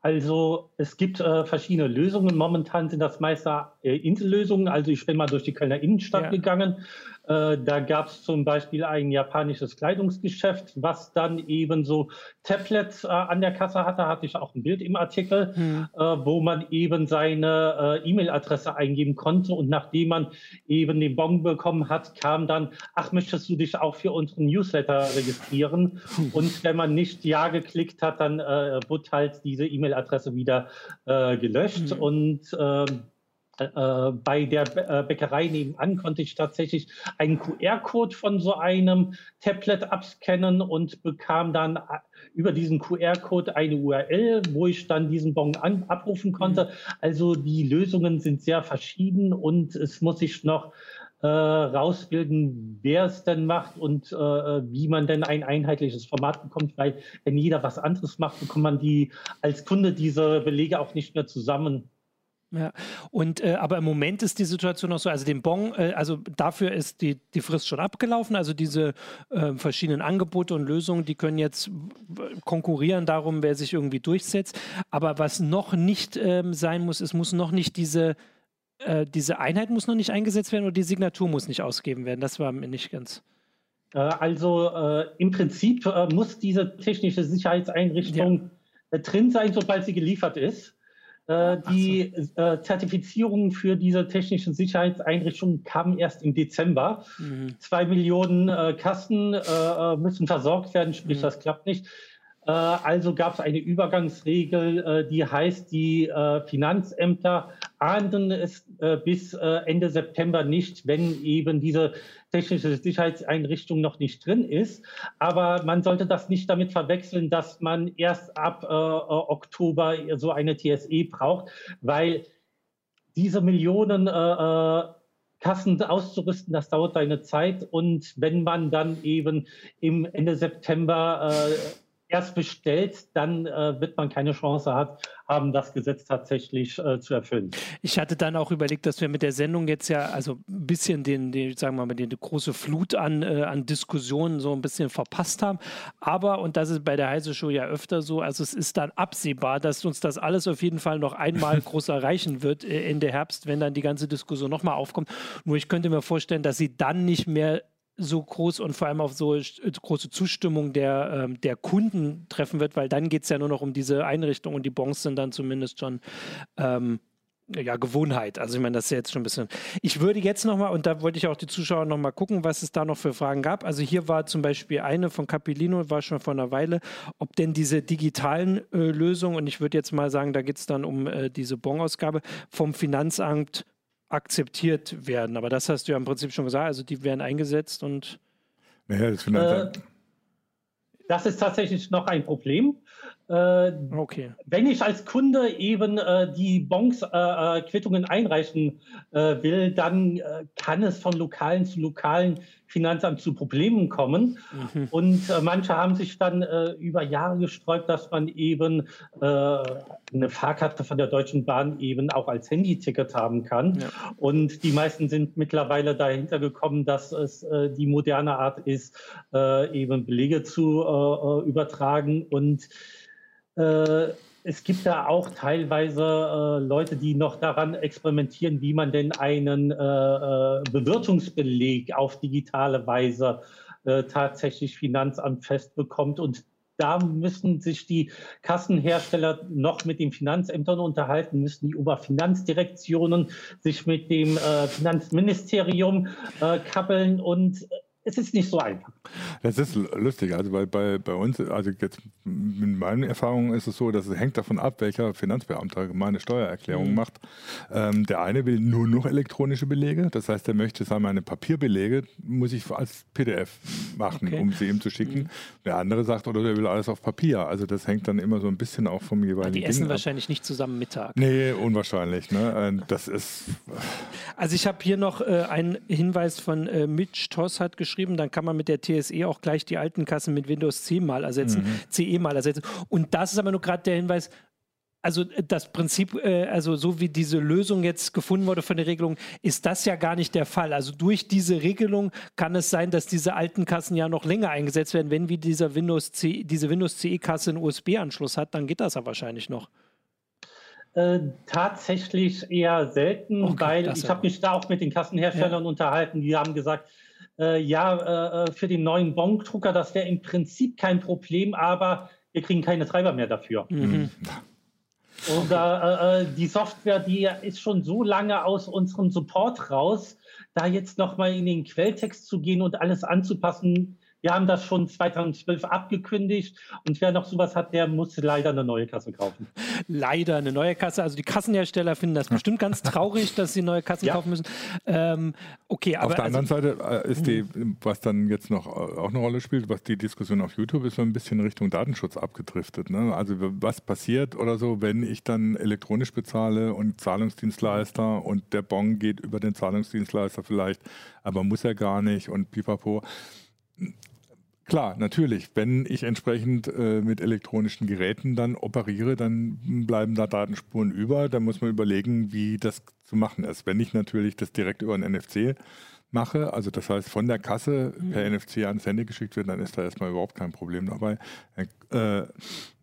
Also es gibt äh, verschiedene Lösungen. Momentan sind das meist äh, Insellösungen. Also ich bin mal durch die Kölner Innenstadt ja. gegangen. Äh, da gab es zum Beispiel ein japanisches Kleidungsgeschäft, was dann eben so Tablets äh, an der Kasse hatte, hatte ich auch ein Bild im Artikel, hm. äh, wo man eben seine äh, E-Mail-Adresse eingeben konnte und nachdem man eben den Bon bekommen hat, kam dann, ach, möchtest du dich auch für unseren Newsletter registrieren? Hm. Und wenn man nicht Ja geklickt hat, dann äh, wurde halt diese E-Mail-Adresse wieder gelöscht hm. und ähm, äh, bei der äh, Bäckerei nebenan konnte ich tatsächlich einen QR-Code von so einem Tablet abscannen und bekam dann äh, über diesen QR-Code eine URL, wo ich dann diesen Bon an, abrufen konnte. Mhm. Also die Lösungen sind sehr verschieden und es muss sich noch äh, rausbilden, wer es denn macht und äh, wie man denn ein einheitliches Format bekommt, weil wenn jeder was anderes macht, bekommt man die als Kunde diese Belege auch nicht mehr zusammen. Ja, und äh, aber im Moment ist die Situation noch so, also den Bon, äh, also dafür ist die, die Frist schon abgelaufen, also diese äh, verschiedenen Angebote und Lösungen, die können jetzt konkurrieren darum, wer sich irgendwie durchsetzt. Aber was noch nicht ähm, sein muss, es muss noch nicht diese, äh, diese Einheit muss noch nicht eingesetzt werden oder die Signatur muss nicht ausgegeben werden. Das war mir nicht ganz. Äh, also äh, im Prinzip muss diese technische Sicherheitseinrichtung ja. drin sein, sobald sie geliefert ist. Äh, die so. äh, Zertifizierungen für diese technischen Sicherheitseinrichtungen kamen erst im Dezember. Mhm. Zwei Millionen äh, Kassen äh, äh, müssen versorgt werden, sprich, mhm. das klappt nicht. Äh, also gab es eine Übergangsregel, äh, die heißt, die äh, Finanzämter ahnden es bis Ende September nicht, wenn eben diese technische Sicherheitseinrichtung noch nicht drin ist. Aber man sollte das nicht damit verwechseln, dass man erst ab Oktober so eine TSE braucht, weil diese Millionen Kassen auszurüsten, das dauert eine Zeit. Und wenn man dann eben im Ende September erst bestellt, dann äh, wird man keine Chance hat, haben, das Gesetz tatsächlich äh, zu erfüllen. Ich hatte dann auch überlegt, dass wir mit der Sendung jetzt ja also ein bisschen den, den sagen wir mal, die, große Flut an, äh, an Diskussionen so ein bisschen verpasst haben. Aber, und das ist bei der Heise Show ja öfter so, also es ist dann absehbar, dass uns das alles auf jeden Fall noch einmal groß erreichen wird äh, Ende Herbst, wenn dann die ganze Diskussion nochmal aufkommt. Nur ich könnte mir vorstellen, dass sie dann nicht mehr so groß und vor allem auf so große Zustimmung der, ähm, der Kunden treffen wird, weil dann geht es ja nur noch um diese Einrichtung und die Bons sind dann zumindest schon ähm, ja, Gewohnheit. Also ich meine, das ist ja jetzt schon ein bisschen. Ich würde jetzt nochmal, und da wollte ich auch die Zuschauer nochmal gucken, was es da noch für Fragen gab. Also hier war zum Beispiel eine von Capilino, war schon vor einer Weile, ob denn diese digitalen äh, Lösungen, und ich würde jetzt mal sagen, da geht es dann um äh, diese Bon-Ausgabe, vom Finanzamt akzeptiert werden. Aber das hast du ja im Prinzip schon gesagt. Also die werden eingesetzt und. Naja, das, äh, das ist tatsächlich noch ein Problem. Äh, okay. Wenn ich als Kunde eben äh, die Bons-Quittungen äh, äh, einreichen äh, will, dann kann es von lokalen zu lokalen Finanzamt zu Problemen kommen. Mhm. Und manche haben sich dann über Jahre gesträubt, dass man eben eine Fahrkarte von der Deutschen Bahn eben auch als Handyticket haben kann. Ja. Und die meisten sind mittlerweile dahinter gekommen, dass es die moderne Art ist, eben Belege zu übertragen und es gibt da auch teilweise äh, Leute, die noch daran experimentieren, wie man denn einen äh, äh Bewirtungsbeleg auf digitale Weise äh, tatsächlich Finanzamt festbekommt. Und da müssen sich die Kassenhersteller noch mit den Finanzämtern unterhalten, müssen die Oberfinanzdirektionen sich mit dem äh, Finanzministerium kappeln und es ist nicht so einfach. Das ist lustig. Also bei, bei, bei uns, also jetzt in meinen Erfahrungen ist es so, dass es hängt davon ab, welcher Finanzbeamter meine Steuererklärung mhm. macht. Ähm, der eine will nur noch elektronische Belege. Das heißt, er möchte sagen, meine Papierbelege muss ich als PDF machen, okay. um sie ihm zu schicken. Mhm. Der andere sagt, oder der will alles auf Papier. Also das hängt dann immer so ein bisschen auch vom jeweiligen. Die essen Ding wahrscheinlich ab. nicht zusammen Mittag. Nee, unwahrscheinlich. Ne? Äh, das ist. Also ich habe hier noch äh, einen Hinweis von äh, Mitch Toss hat geschrieben geschrieben, dann kann man mit der TSE auch gleich die alten Kassen mit Windows 10 mal ersetzen, mhm. CE mal ersetzen. Und das ist aber nur gerade der Hinweis, also äh, das Prinzip, äh, also so wie diese Lösung jetzt gefunden wurde von der Regelung, ist das ja gar nicht der Fall. Also durch diese Regelung kann es sein, dass diese alten Kassen ja noch länger eingesetzt werden. Wenn wie dieser Windows C, diese Windows CE-Kasse einen USB-Anschluss hat, dann geht das ja wahrscheinlich noch. Äh, tatsächlich eher selten, okay, weil ich habe mich da auch mit den Kassenherstellern ja. unterhalten, die haben gesagt, äh, ja, äh, für den neuen Bon-Drucker, das wäre im Prinzip kein Problem, aber wir kriegen keine Treiber mehr dafür. Mhm. Und äh, die Software, die ist schon so lange aus unserem Support raus, da jetzt nochmal in den Quelltext zu gehen und alles anzupassen, wir haben das schon 2012 abgekündigt und wer noch sowas hat, der muss leider eine neue Kasse kaufen. Leider eine neue Kasse. Also die Kassenhersteller finden das bestimmt ganz traurig, dass sie neue Kassen ja. kaufen müssen. Ähm, okay, aber auf der also, anderen Seite äh, ist die, was dann jetzt noch äh, auch eine Rolle spielt, was die Diskussion auf YouTube ist, so ein bisschen Richtung Datenschutz abgedriftet. Ne? Also was passiert oder so, wenn ich dann elektronisch bezahle und Zahlungsdienstleister und der Bon geht über den Zahlungsdienstleister vielleicht, aber muss er gar nicht und pipapo Klar, natürlich. Wenn ich entsprechend äh, mit elektronischen Geräten dann operiere, dann bleiben da Datenspuren über. Da muss man überlegen, wie das zu machen ist. Wenn ich natürlich das direkt über ein NFC mache, also das heißt von der Kasse per mhm. NFC ans Handy geschickt wird, dann ist da erstmal überhaupt kein Problem dabei. Äh,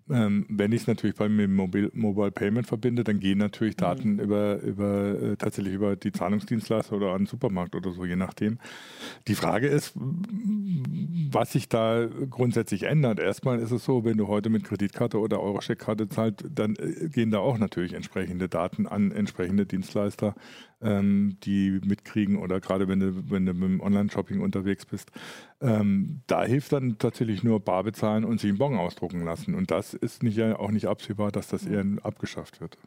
ähm, wenn ich es natürlich bei mit Mobile, Mobile Payment verbinde, dann gehen natürlich mhm. Daten mhm. über, über äh, tatsächlich über die Zahlungsdienstleister oder einen Supermarkt oder so, je nachdem. Die Frage ist, was sich da grundsätzlich ändert. Erstmal ist es so, wenn du heute mit Kreditkarte oder Eurocheckkarte zahlst, dann äh, gehen da auch natürlich entsprechende Daten an entsprechende Dienstleister ähm, die mitkriegen oder gerade wenn du, wenn du mit dem Online-Shopping unterwegs bist. Ähm, da hilft dann tatsächlich nur Bar bezahlen und sich einen Bon ausdrucken lassen. Und das ist nicht, auch nicht absehbar, dass das eher abgeschafft wird.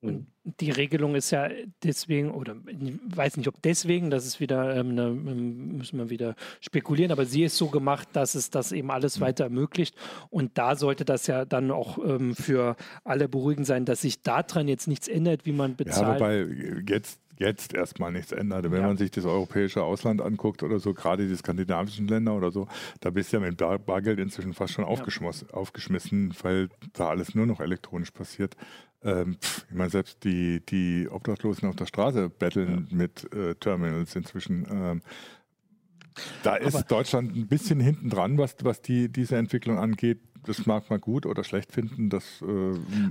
Und die Regelung ist ja deswegen, oder ich weiß nicht, ob deswegen, das ist wieder, ähm, eine, ähm, müssen wir wieder spekulieren, aber sie ist so gemacht, dass es das eben alles mhm. weiter ermöglicht. Und da sollte das ja dann auch ähm, für alle beruhigend sein, dass sich daran jetzt nichts ändert, wie man bezahlt. Ja, wobei jetzt jetzt erstmal nichts ändert. Wenn ja. man sich das europäische Ausland anguckt oder so, gerade die skandinavischen Länder oder so, da bist du ja mit Bargeld inzwischen fast schon ja. aufgeschmissen, weil da alles nur noch elektronisch passiert. Ähm, pff, ich meine, selbst die, die Obdachlosen auf der Straße betteln ja. mit äh, Terminals inzwischen. Ähm, da ist Aber Deutschland ein bisschen hinten dran, was, was die, diese Entwicklung angeht das mag man gut oder schlecht finden, das äh,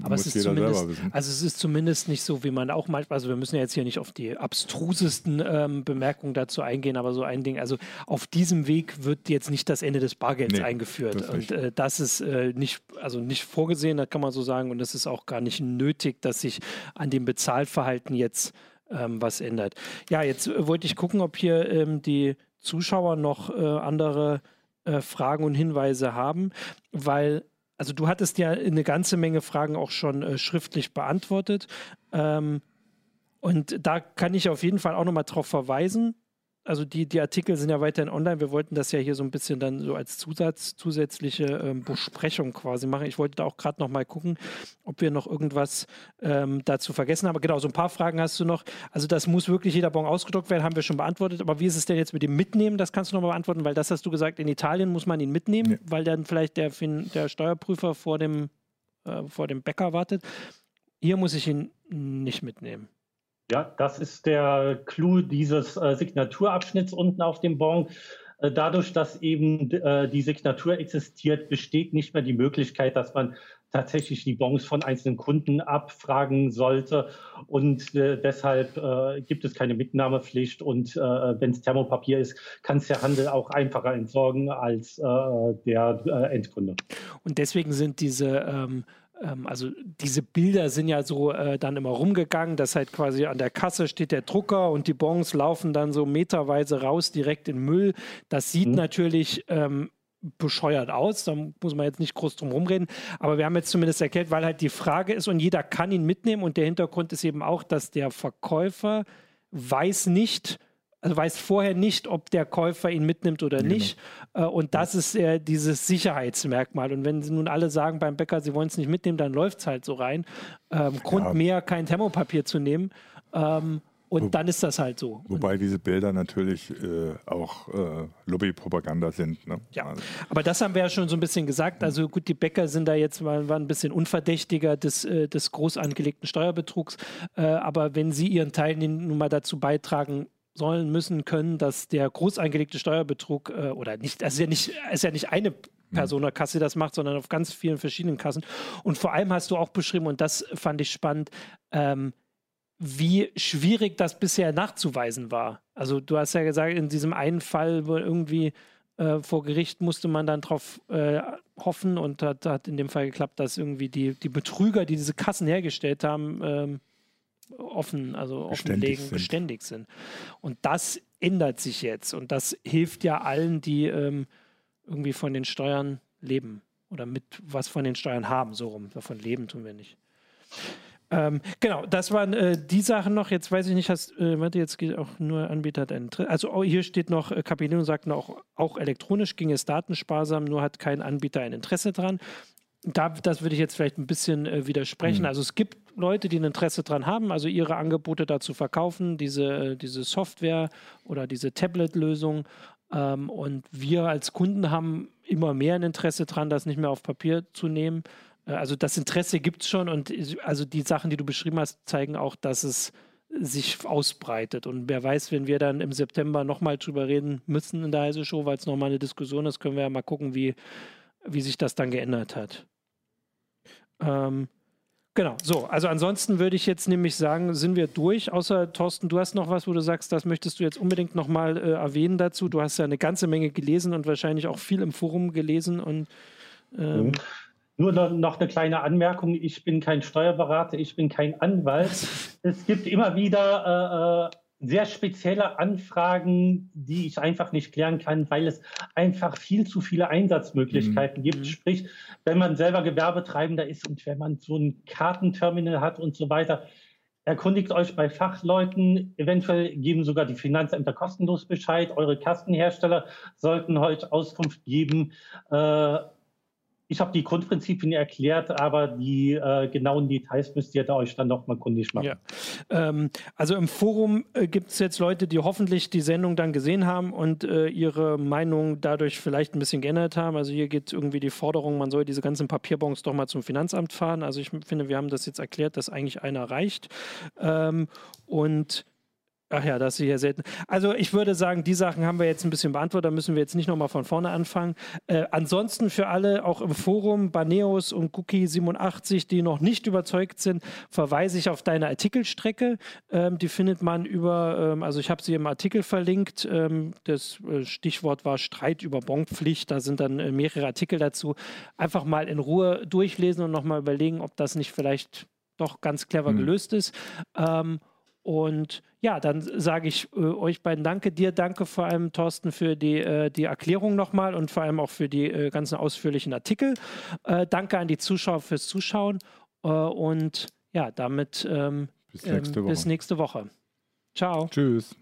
Aber muss jeder selber wissen. Also es ist zumindest nicht so, wie man auch manchmal, also wir müssen ja jetzt hier nicht auf die abstrusesten ähm, Bemerkungen dazu eingehen, aber so ein Ding, also auf diesem Weg wird jetzt nicht das Ende des Bargelds nee, eingeführt. Und äh, das ist äh, nicht, also nicht vorgesehen, das kann man so sagen, und es ist auch gar nicht nötig, dass sich an dem Bezahlverhalten jetzt ähm, was ändert. Ja, jetzt äh, wollte ich gucken, ob hier ähm, die Zuschauer noch äh, andere äh, Fragen und Hinweise haben, weil also du hattest ja eine ganze Menge Fragen auch schon äh, schriftlich beantwortet. Ähm, und da kann ich auf jeden Fall auch nochmal drauf verweisen also die, die Artikel sind ja weiterhin online. Wir wollten das ja hier so ein bisschen dann so als Zusatz, zusätzliche ähm, Besprechung quasi machen. Ich wollte da auch gerade noch mal gucken, ob wir noch irgendwas ähm, dazu vergessen haben. Aber genau, so ein paar Fragen hast du noch. Also das muss wirklich jeder Bon ausgedruckt werden, haben wir schon beantwortet. Aber wie ist es denn jetzt mit dem Mitnehmen? Das kannst du noch mal beantworten, weil das hast du gesagt, in Italien muss man ihn mitnehmen, ja. weil dann vielleicht der, der Steuerprüfer vor dem, äh, vor dem Bäcker wartet. Hier muss ich ihn nicht mitnehmen. Ja, das ist der Clou dieses äh, Signaturabschnitts unten auf dem Bon. Äh, dadurch, dass eben äh, die Signatur existiert, besteht nicht mehr die Möglichkeit, dass man tatsächlich die Bons von einzelnen Kunden abfragen sollte. Und äh, deshalb äh, gibt es keine Mitnahmepflicht. Und äh, wenn es Thermopapier ist, kann es der Handel auch einfacher entsorgen als äh, der äh, Endkunde. Und deswegen sind diese ähm, ähm, also diese Bilder sind ja so äh, dann immer rumgegangen, dass halt quasi an der Kasse steht der Drucker und die Bons laufen dann so meterweise raus direkt in Müll. Das sieht mhm. natürlich ähm, bescheuert aus, da muss man jetzt nicht groß drum rumreden, aber wir haben jetzt zumindest erklärt, weil halt die Frage ist und jeder kann ihn mitnehmen und der Hintergrund ist eben auch, dass der Verkäufer weiß nicht, also weiß vorher nicht, ob der Käufer ihn mitnimmt oder genau. nicht. Äh, und das ist äh, dieses Sicherheitsmerkmal. Und wenn sie nun alle sagen beim Bäcker, sie wollen es nicht mitnehmen, dann läuft es halt so rein. Ähm, Grund ja. mehr, kein Thermopapier zu nehmen. Ähm, und Wo, dann ist das halt so. Wobei diese Bilder natürlich äh, auch äh, Lobbypropaganda sind. Ne? Ja, also. aber das haben wir ja schon so ein bisschen gesagt. Also gut, die Bäcker sind da jetzt mal ein bisschen unverdächtiger des, äh, des groß angelegten Steuerbetrugs. Äh, aber wenn sie ihren Teil nun mal dazu beitragen, sollen, müssen, können, dass der groß angelegte Steuerbetrug äh, oder nicht, es ist ja nicht, ist ja nicht eine Personakasse, die das macht, sondern auf ganz vielen verschiedenen Kassen. Und vor allem hast du auch beschrieben, und das fand ich spannend, ähm, wie schwierig das bisher nachzuweisen war. Also du hast ja gesagt, in diesem einen Fall, wo irgendwie äh, vor Gericht musste man dann darauf äh, hoffen und hat, hat in dem Fall geklappt, dass irgendwie die, die Betrüger, die diese Kassen hergestellt haben, ähm, offen, also offenlegen, sind. beständig sind. Und das ändert sich jetzt und das hilft ja allen, die ähm, irgendwie von den Steuern leben oder mit was von den Steuern haben, so rum. Davon leben tun wir nicht. Ähm, genau, das waren äh, die Sachen noch. Jetzt weiß ich nicht, hast, äh, warte, jetzt geht auch nur Anbieter hat einen Also oh, hier steht noch, äh, Capilino sagt noch, auch elektronisch ging es datensparsam, nur hat kein Anbieter ein Interesse dran. Da, das würde ich jetzt vielleicht ein bisschen äh, widersprechen. Mhm. Also es gibt Leute, die ein Interesse dran haben, also ihre Angebote dazu verkaufen, diese, äh, diese Software oder diese Tablet-Lösung. Ähm, und wir als Kunden haben immer mehr ein Interesse dran, das nicht mehr auf Papier zu nehmen. Äh, also das Interesse gibt es schon und also die Sachen, die du beschrieben hast, zeigen auch, dass es sich ausbreitet. Und wer weiß, wenn wir dann im September nochmal drüber reden müssen in der Heise Show, weil es nochmal eine Diskussion ist, können wir ja mal gucken, wie, wie sich das dann geändert hat. Ähm, genau, so. Also ansonsten würde ich jetzt nämlich sagen, sind wir durch. Außer Thorsten, du hast noch was, wo du sagst, das möchtest du jetzt unbedingt nochmal äh, erwähnen dazu. Du hast ja eine ganze Menge gelesen und wahrscheinlich auch viel im Forum gelesen und ähm, mhm. Nur noch eine kleine Anmerkung. Ich bin kein Steuerberater, ich bin kein Anwalt. Es gibt immer wieder äh, äh, sehr spezielle Anfragen, die ich einfach nicht klären kann, weil es einfach viel zu viele Einsatzmöglichkeiten mhm. gibt. Sprich, wenn man selber Gewerbetreibender ist und wenn man so ein Kartenterminal hat und so weiter, erkundigt euch bei Fachleuten. Eventuell geben sogar die Finanzämter kostenlos Bescheid. Eure Kastenhersteller sollten euch Auskunft geben. Äh, ich habe die Grundprinzipien erklärt, aber die äh, genauen Details müsst ihr da euch dann nochmal kundig machen. Ja. Ähm, also im Forum äh, gibt es jetzt Leute, die hoffentlich die Sendung dann gesehen haben und äh, ihre Meinung dadurch vielleicht ein bisschen geändert haben. Also hier geht irgendwie die Forderung, man soll diese ganzen Papierbons doch mal zum Finanzamt fahren. Also ich finde, wir haben das jetzt erklärt, dass eigentlich einer reicht. Ähm, und Ach ja, das ist hier selten. Also ich würde sagen, die Sachen haben wir jetzt ein bisschen beantwortet, da müssen wir jetzt nicht nochmal von vorne anfangen. Äh, ansonsten für alle, auch im Forum, Baneos und Cookie87, die noch nicht überzeugt sind, verweise ich auf deine Artikelstrecke. Ähm, die findet man über, ähm, also ich habe sie im Artikel verlinkt. Ähm, das äh, Stichwort war Streit über Bonpflicht. Da sind dann äh, mehrere Artikel dazu. Einfach mal in Ruhe durchlesen und nochmal überlegen, ob das nicht vielleicht doch ganz clever mhm. gelöst ist. Und ja, dann sage ich äh, euch beiden danke. Dir danke vor allem, Thorsten, für die, äh, die Erklärung nochmal und vor allem auch für die äh, ganzen ausführlichen Artikel. Äh, danke an die Zuschauer fürs Zuschauen. Äh, und ja, damit ähm, bis, nächste ähm, bis nächste Woche. Ciao. Tschüss.